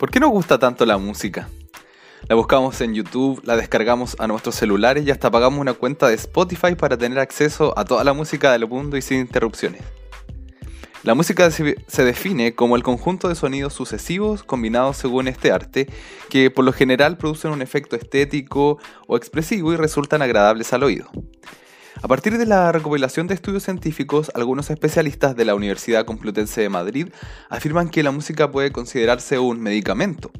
¿Por qué nos gusta tanto la música? La buscamos en YouTube, la descargamos a nuestros celulares y hasta pagamos una cuenta de Spotify para tener acceso a toda la música del mundo y sin interrupciones. La música se define como el conjunto de sonidos sucesivos combinados según este arte, que por lo general producen un efecto estético o expresivo y resultan agradables al oído. A partir de la recopilación de estudios científicos, algunos especialistas de la Universidad Complutense de Madrid afirman que la música puede considerarse un medicamento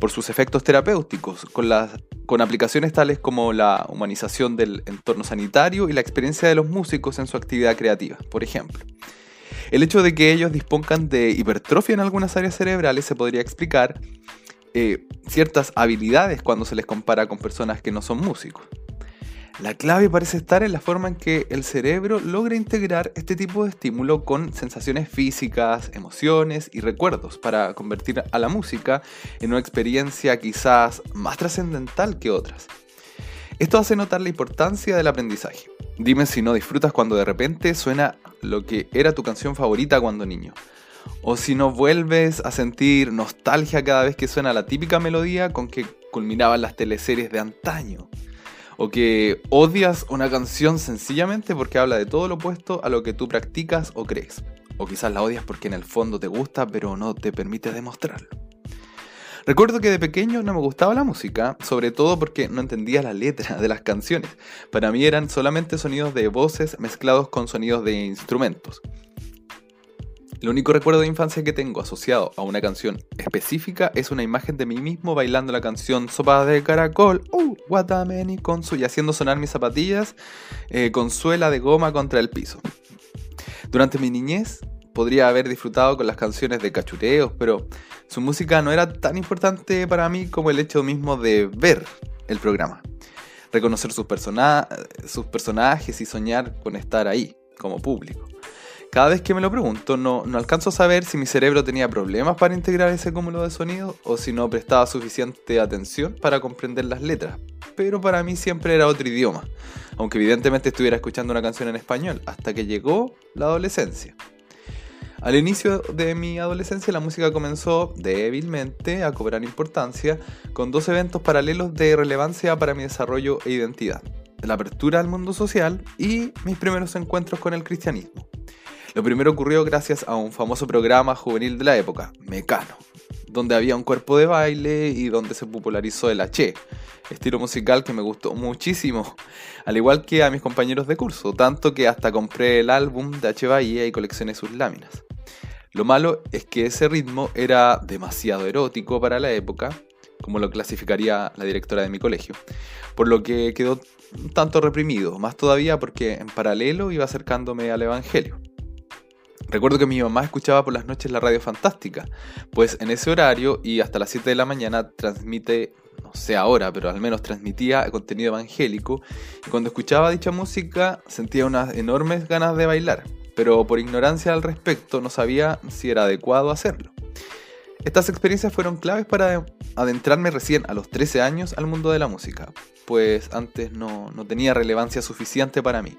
por sus efectos terapéuticos, con, aplicaciones tales como la humanización del entorno sanitario y la experiencia de los músicos en su actividad creativa, por ejemplo. El hecho de que ellos dispongan de hipertrofia en algunas áreas cerebrales se podría explicar eh, ciertas habilidades cuando se les compara con personas que no son músicos. La clave parece estar en la forma en que el cerebro logra integrar este tipo de estímulo con sensaciones físicas, emociones y recuerdos para convertir a la música en una experiencia quizás más trascendental que otras. Esto hace notar la importancia del aprendizaje. Dime si no disfrutas cuando de repente suena lo que era tu canción favorita cuando niño. O si no vuelves a sentir nostalgia cada vez que suena la típica melodía con que culminaban las teleseries de antaño o que odias una canción sencillamente porque habla de todo lo opuesto a lo que tú practicas o crees. O quizás la odias porque en el fondo te gusta pero no te permite demostrarlo. Recuerdo que de pequeño no me gustaba la música, sobre todo porque no entendía la letra de las canciones. Para mí eran solamente sonidos de voces mezclados con sonidos de instrumentos. El único recuerdo de infancia que tengo asociado a una canción específica es una imagen de mí mismo bailando la canción Sopa de Caracol, uh, Guatameni con y haciendo sonar mis zapatillas eh, con suela de goma contra el piso. Durante mi niñez podría haber disfrutado con las canciones de cachureos, pero su música no era tan importante para mí como el hecho mismo de ver el programa. Reconocer sus, sus personajes y soñar con estar ahí, como público. Cada vez que me lo pregunto, no, no alcanzo a saber si mi cerebro tenía problemas para integrar ese cúmulo de sonidos o si no prestaba suficiente atención para comprender las letras. Pero para mí siempre era otro idioma, aunque evidentemente estuviera escuchando una canción en español, hasta que llegó la adolescencia. Al inicio de mi adolescencia la música comenzó débilmente a cobrar importancia con dos eventos paralelos de relevancia para mi desarrollo e identidad. La apertura al mundo social y mis primeros encuentros con el cristianismo. Lo primero ocurrió gracias a un famoso programa juvenil de la época, Mecano, donde había un cuerpo de baile y donde se popularizó el H, estilo musical que me gustó muchísimo, al igual que a mis compañeros de curso, tanto que hasta compré el álbum de H Bahía y coleccioné sus láminas. Lo malo es que ese ritmo era demasiado erótico para la época, como lo clasificaría la directora de mi colegio, por lo que quedó un tanto reprimido, más todavía porque en paralelo iba acercándome al Evangelio. Recuerdo que mi mamá escuchaba por las noches la radio fantástica, pues en ese horario y hasta las 7 de la mañana transmite, no sé ahora, pero al menos transmitía contenido evangélico, y cuando escuchaba dicha música sentía unas enormes ganas de bailar, pero por ignorancia al respecto no sabía si era adecuado hacerlo. Estas experiencias fueron claves para adentrarme recién a los 13 años al mundo de la música, pues antes no, no tenía relevancia suficiente para mí.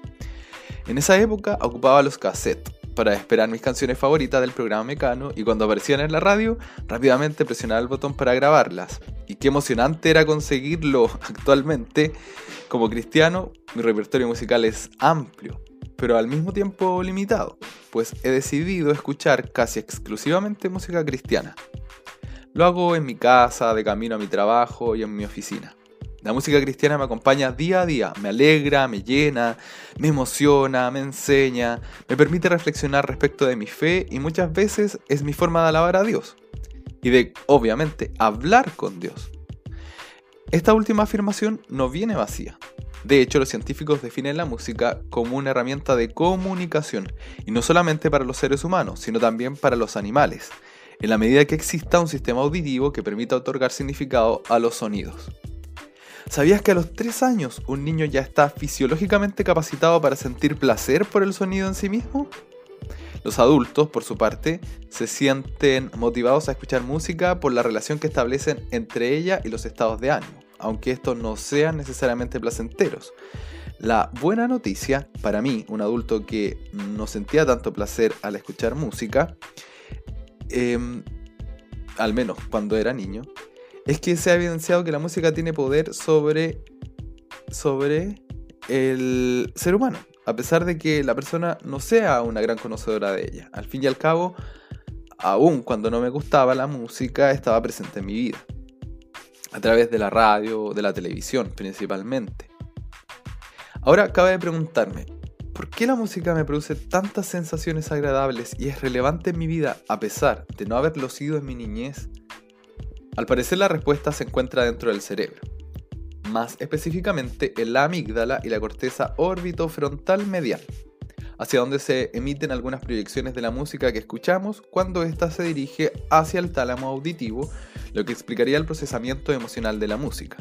En esa época ocupaba los cassettes, para esperar mis canciones favoritas del programa Mecano y cuando aparecían en la radio, rápidamente presionaba el botón para grabarlas. Y qué emocionante era conseguirlo actualmente. Como cristiano, mi repertorio musical es amplio, pero al mismo tiempo limitado, pues he decidido escuchar casi exclusivamente música cristiana. Lo hago en mi casa, de camino a mi trabajo y en mi oficina. La música cristiana me acompaña día a día, me alegra, me llena, me emociona, me enseña, me permite reflexionar respecto de mi fe y muchas veces es mi forma de alabar a Dios y de, obviamente, hablar con Dios. Esta última afirmación no viene vacía. De hecho, los científicos definen la música como una herramienta de comunicación, y no solamente para los seres humanos, sino también para los animales, en la medida que exista un sistema auditivo que permita otorgar significado a los sonidos. ¿Sabías que a los 3 años un niño ya está fisiológicamente capacitado para sentir placer por el sonido en sí mismo? Los adultos, por su parte, se sienten motivados a escuchar música por la relación que establecen entre ella y los estados de ánimo, aunque estos no sean necesariamente placenteros. La buena noticia, para mí, un adulto que no sentía tanto placer al escuchar música, em, al menos cuando era niño, es que se ha evidenciado que la música tiene poder sobre, sobre el ser humano, a pesar de que la persona no sea una gran conocedora de ella. Al fin y al cabo, aún cuando no me gustaba la música, estaba presente en mi vida, a través de la radio, de la televisión principalmente. Ahora cabe preguntarme, ¿por qué la música me produce tantas sensaciones agradables y es relevante en mi vida a pesar de no haberlo sido en mi niñez? Al parecer la respuesta se encuentra dentro del cerebro, más específicamente en la amígdala y la corteza orbitofrontal medial, hacia donde se emiten algunas proyecciones de la música que escuchamos cuando ésta se dirige hacia el tálamo auditivo, lo que explicaría el procesamiento emocional de la música.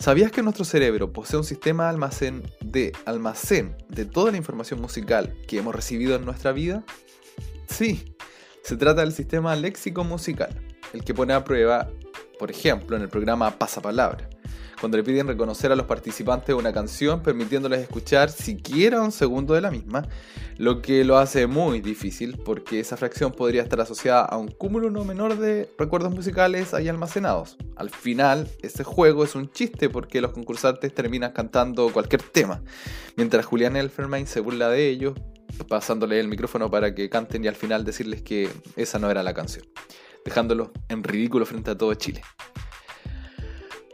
¿Sabías que nuestro cerebro posee un sistema almacén de almacén de toda la información musical que hemos recibido en nuestra vida? Sí, se trata del sistema léxico musical, el que pone a prueba, por ejemplo, en el programa Pasapalabra cuando le piden reconocer a los participantes una canción, permitiéndoles escuchar siquiera un segundo de la misma, lo que lo hace muy difícil porque esa fracción podría estar asociada a un cúmulo no menor de recuerdos musicales ahí almacenados. Al final, ese juego es un chiste porque los concursantes terminan cantando cualquier tema, mientras Julián Elfermain se burla de ellos, pasándole el micrófono para que canten y al final decirles que esa no era la canción, dejándolos en ridículo frente a todo Chile.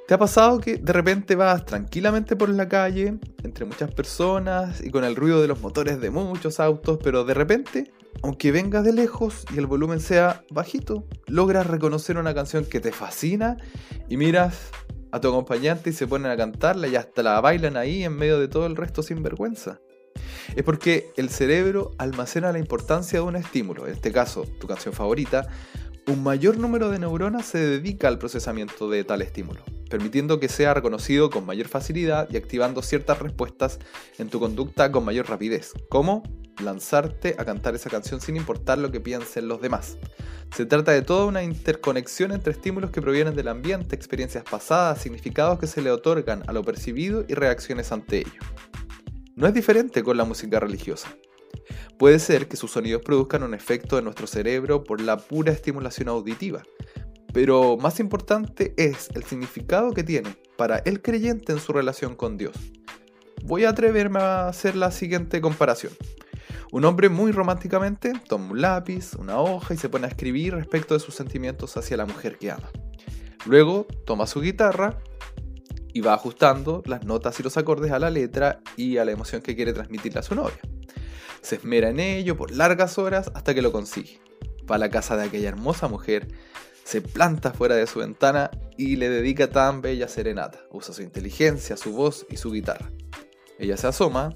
¿Te ha pasado que de repente vas tranquilamente por la calle, entre muchas personas y con el ruido de los motores de muchos autos, pero de repente, aunque vengas de lejos y el volumen sea bajito, logras reconocer una canción que te fascina y miras a tu acompañante y se ponen a cantarla y hasta la bailan ahí en medio de todo el resto sin vergüenza? Es porque el cerebro almacena la importancia de un estímulo, en este caso tu canción favorita, un mayor número de neuronas se dedica al procesamiento de tal estímulo permitiendo que sea reconocido con mayor facilidad y activando ciertas respuestas en tu conducta con mayor rapidez, como lanzarte a cantar esa canción sin importar lo que piensen los demás. Se trata de toda una interconexión entre estímulos que provienen del ambiente, experiencias pasadas, significados que se le otorgan a lo percibido y reacciones ante ello. No es diferente con la música religiosa. Puede ser que sus sonidos produzcan un efecto en nuestro cerebro por la pura estimulación auditiva, pero más importante es el significado que tiene para el creyente en su relación con Dios. Voy a atreverme a hacer la siguiente comparación. Un hombre muy románticamente toma un lápiz, una hoja y se pone a escribir respecto de sus sentimientos hacia la mujer que ama. Luego toma su guitarra y va ajustando las notas y los acordes a la letra y a la emoción que quiere transmitirle a su novia. Se esmera en ello por largas horas hasta que lo consigue. Va a la casa de aquella hermosa mujer, se planta fuera de su ventana y le dedica tan bella serenata. Usa su inteligencia, su voz y su guitarra. Ella se asoma,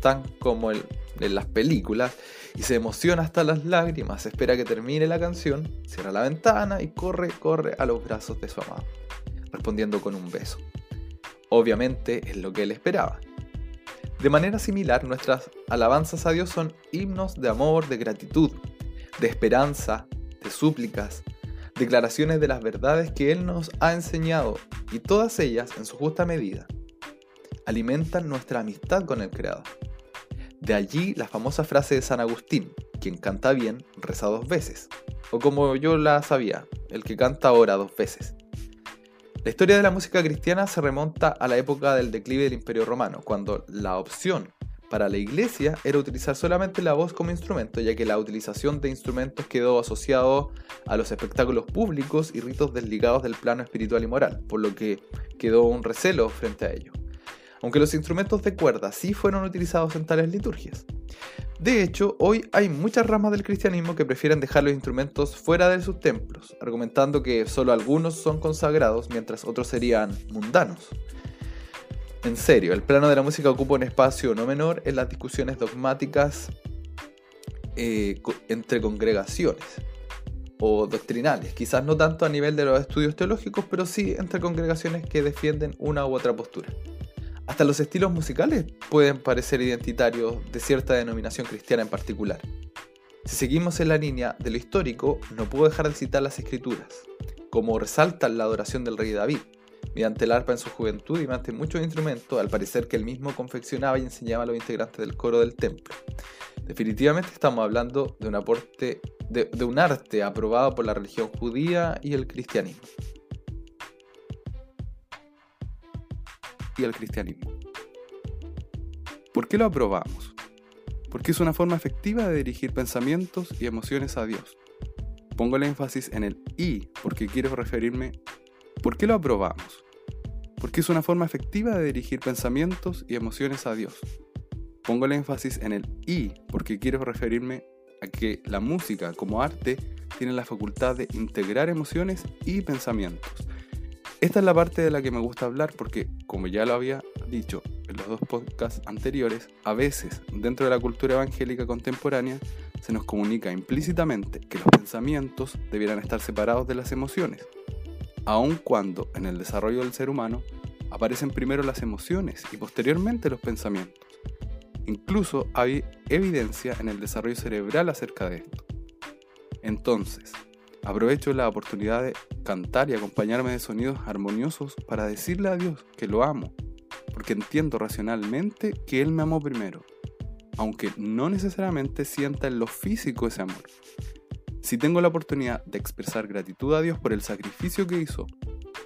tan como en las películas, y se emociona hasta las lágrimas, espera que termine la canción, cierra la ventana y corre, corre a los brazos de su amado, respondiendo con un beso. Obviamente es lo que él esperaba. De manera similar, nuestras alabanzas a Dios son himnos de amor, de gratitud, de esperanza, de súplicas, declaraciones de las verdades que Él nos ha enseñado y todas ellas, en su justa medida, alimentan nuestra amistad con el Creador. De allí la famosa frase de San Agustín, quien canta bien, reza dos veces. O como yo la sabía, el que canta ora dos veces. La historia de la música cristiana se remonta a la época del declive del Imperio Romano, cuando la opción para la iglesia era utilizar solamente la voz como instrumento, ya que la utilización de instrumentos quedó asociado a los espectáculos públicos y ritos desligados del plano espiritual y moral, por lo que quedó un recelo frente a ello. Aunque los instrumentos de cuerda sí fueron utilizados en tales liturgias. De hecho, hoy hay muchas ramas del cristianismo que prefieren dejar los instrumentos fuera de sus templos, argumentando que solo algunos son consagrados mientras otros serían mundanos. En serio, el plano de la música ocupa un espacio no menor en las discusiones dogmáticas eh, entre congregaciones o doctrinales, quizás no tanto a nivel de los estudios teológicos, pero sí entre congregaciones que defienden una u otra postura. Hasta los estilos musicales pueden parecer identitarios de cierta denominación cristiana en particular. Si seguimos en la línea de lo histórico, no puedo dejar de citar las escrituras, como resaltan la adoración del rey David, mediante el arpa en su juventud y mediante muchos instrumentos, al parecer que él mismo confeccionaba y enseñaba a los integrantes del coro del templo. Definitivamente estamos hablando de un aporte de, un arte aprobado por la religión judía y el cristianismo. Y el cristianismo. ¿Por qué lo aprobamos? Porque es una forma efectiva de dirigir pensamientos y emociones a Dios. Pongo el énfasis en el y porque quiero referirme ¿Por qué lo aprobamos? Porque es una forma efectiva de dirigir pensamientos y emociones a Dios. Pongo el énfasis en el y porque quiero referirme a que la música como arte tiene la facultad de integrar emociones y pensamientos. Esta es la parte de la que me gusta hablar porque, como ya lo había dicho en los dos podcasts anteriores, a veces dentro de la cultura evangélica contemporánea se nos comunica implícitamente que los pensamientos debieran estar separados de las emociones, aun cuando en el desarrollo del ser humano aparecen primero las emociones y posteriormente los pensamientos. Incluso hay evidencia en el desarrollo cerebral acerca de esto. Entonces, aprovecho la oportunidad de cantar y acompañarme de sonidos armoniosos para decirle a Dios que lo amo, porque entiendo racionalmente que Él me amó primero, aunque no necesariamente sienta en lo físico ese amor. Si tengo la oportunidad de expresar gratitud a Dios por el sacrificio que hizo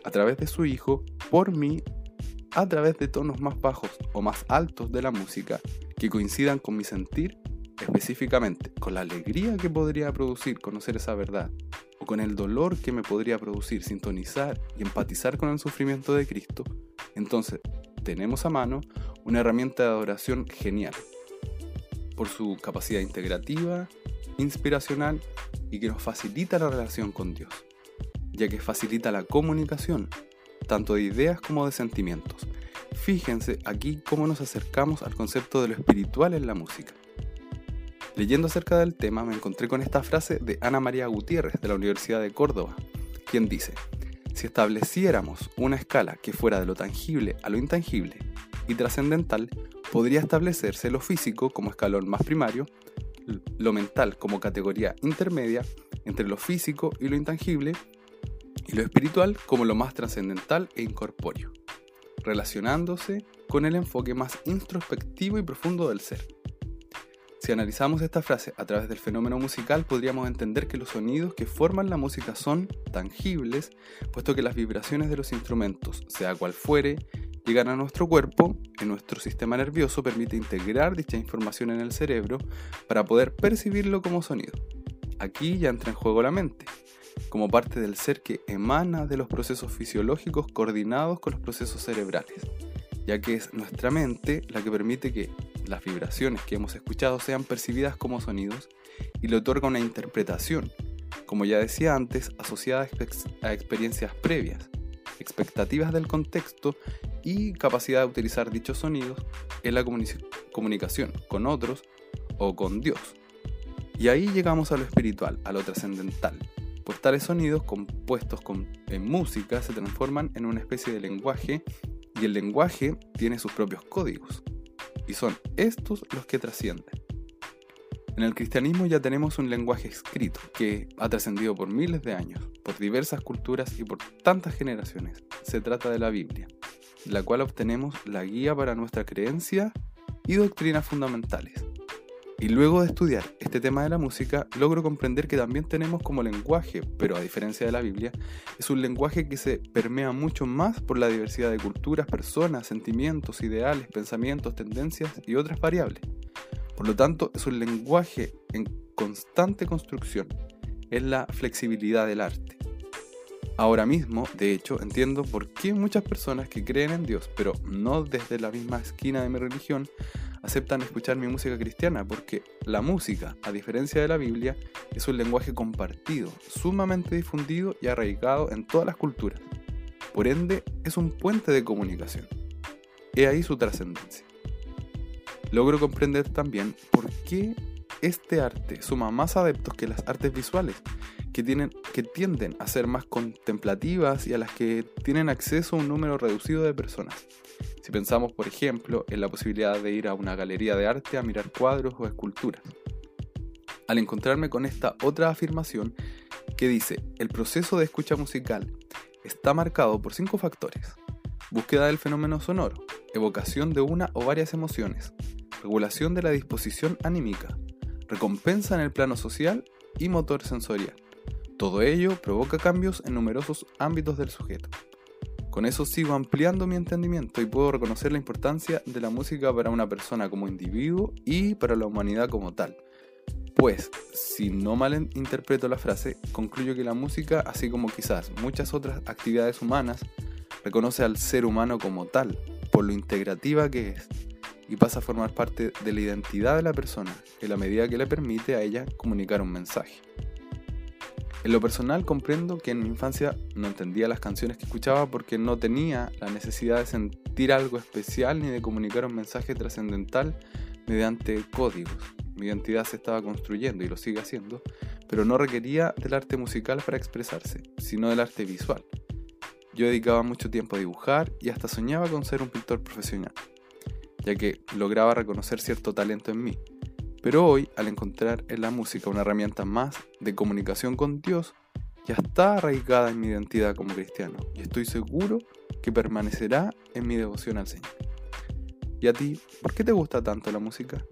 a través de su Hijo, por mí, a través de tonos más bajos o más altos de la música que coincidan con mi sentir, específicamente con la alegría que podría producir conocer esa verdad, o con el dolor que me podría producir sintonizar y empatizar con el sufrimiento de Cristo, entonces tenemos a mano una herramienta de adoración genial, por su capacidad integrativa, inspiracional y que nos facilita la relación con Dios, ya que facilita la comunicación, tanto de ideas como de sentimientos. Fíjense aquí cómo nos acercamos al concepto de lo espiritual en la música. Leyendo acerca del tema me encontré con esta frase de Ana María Gutiérrez de la Universidad de Córdoba, quien dice, si estableciéramos una escala que fuera de lo tangible a lo intangible y trascendental, podría establecerse lo físico como escalón más primario lo mental como categoría intermedia entre lo físico y lo intangible, y lo espiritual como lo más trascendental e incorpóreo, relacionándose con el enfoque más introspectivo y profundo del ser. Si analizamos esta frase a través del fenómeno musical, podríamos entender que los sonidos que forman la música son tangibles, puesto que las vibraciones de los instrumentos, sea cual fuere, llegan a nuestro cuerpo y nuestro sistema nervioso permite integrar dicha información en el cerebro para poder percibirlo como sonido. Aquí ya entra en juego la mente, como parte del ser que emana de los procesos fisiológicos coordinados con los procesos cerebrales, ya que es nuestra mente la que permite que las vibraciones que hemos escuchado sean percibidas como sonidos y le otorga una interpretación, como ya decía antes, asociada a experiencias previas, expectativas del contexto y capacidad de utilizar dichos sonidos en la comunicación con otros o con Dios. Y ahí llegamos a lo espiritual, a lo trascendental, pues tales sonidos compuestos con, en música se transforman en una especie de lenguaje y el lenguaje tiene sus propios códigos, y son estos los que trascienden. En el cristianismo ya tenemos un lenguaje escrito que ha trascendido por miles de años, por diversas culturas y por tantas generaciones. Se trata de la Biblia de la cual obtenemos la guía para nuestra creencia y doctrinas fundamentales. Y luego de estudiar este tema de la música, logro comprender que también tenemos como lenguaje, pero a diferencia de la Biblia, es un lenguaje que se permea mucho más por la diversidad de culturas, personas, sentimientos, ideales, pensamientos, tendencias y otras variables. Por lo tanto, es un lenguaje en constante construcción, es la flexibilidad del arte. Ahora mismo, de hecho, entiendo por qué muchas personas que creen en Dios, pero no desde la misma esquina de mi religión, aceptan escuchar mi música cristiana, porque la música, a diferencia de la Biblia, es un lenguaje compartido, sumamente difundido y arraigado en todas las culturas. Por ende, es un puente de comunicación. He ahí su trascendencia. Logro comprender también por qué este arte suma más adeptos que las artes visuales, que, tienen, que tienden a ser más contemplativas y a las que tienen acceso a un número reducido de personas. Si pensamos, por ejemplo, en la posibilidad de ir a una galería de arte a mirar cuadros o esculturas. Al encontrarme con esta otra afirmación que dice, el proceso de escucha musical está marcado por cinco factores. Búsqueda del fenómeno sonoro, evocación de una o varias emociones, regulación de la disposición anímica, recompensa en el plano social y motor sensorial. Todo ello provoca cambios en numerosos ámbitos del sujeto. Con eso sigo ampliando mi entendimiento y puedo reconocer la importancia de la música para una persona como individuo y para la humanidad como tal. Pues, si no mal interpreto la frase, concluyo que la música, así como quizás muchas otras actividades humanas, reconoce al ser humano como tal, por lo integrativa que es, y pasa a formar parte de la identidad de la persona, en la medida que le permite a ella comunicar un mensaje. En lo personal comprendo que en mi infancia no entendía las canciones que escuchaba porque no tenía la necesidad de sentir algo especial ni de comunicar un mensaje trascendental mediante códigos. Mi identidad se estaba construyendo y lo sigue haciendo, pero no requería del arte musical para expresarse, sino del arte visual. Yo dedicaba mucho tiempo a dibujar y hasta soñaba con ser un pintor profesional, ya que lograba reconocer cierto talento en mí, pero hoy, al encontrar en la música una herramienta más de comunicación con Dios, ya está arraigada en mi identidad como cristiano y estoy seguro que permanecerá en mi devoción al Señor. ¿Y a ti, por qué te gusta tanto la música?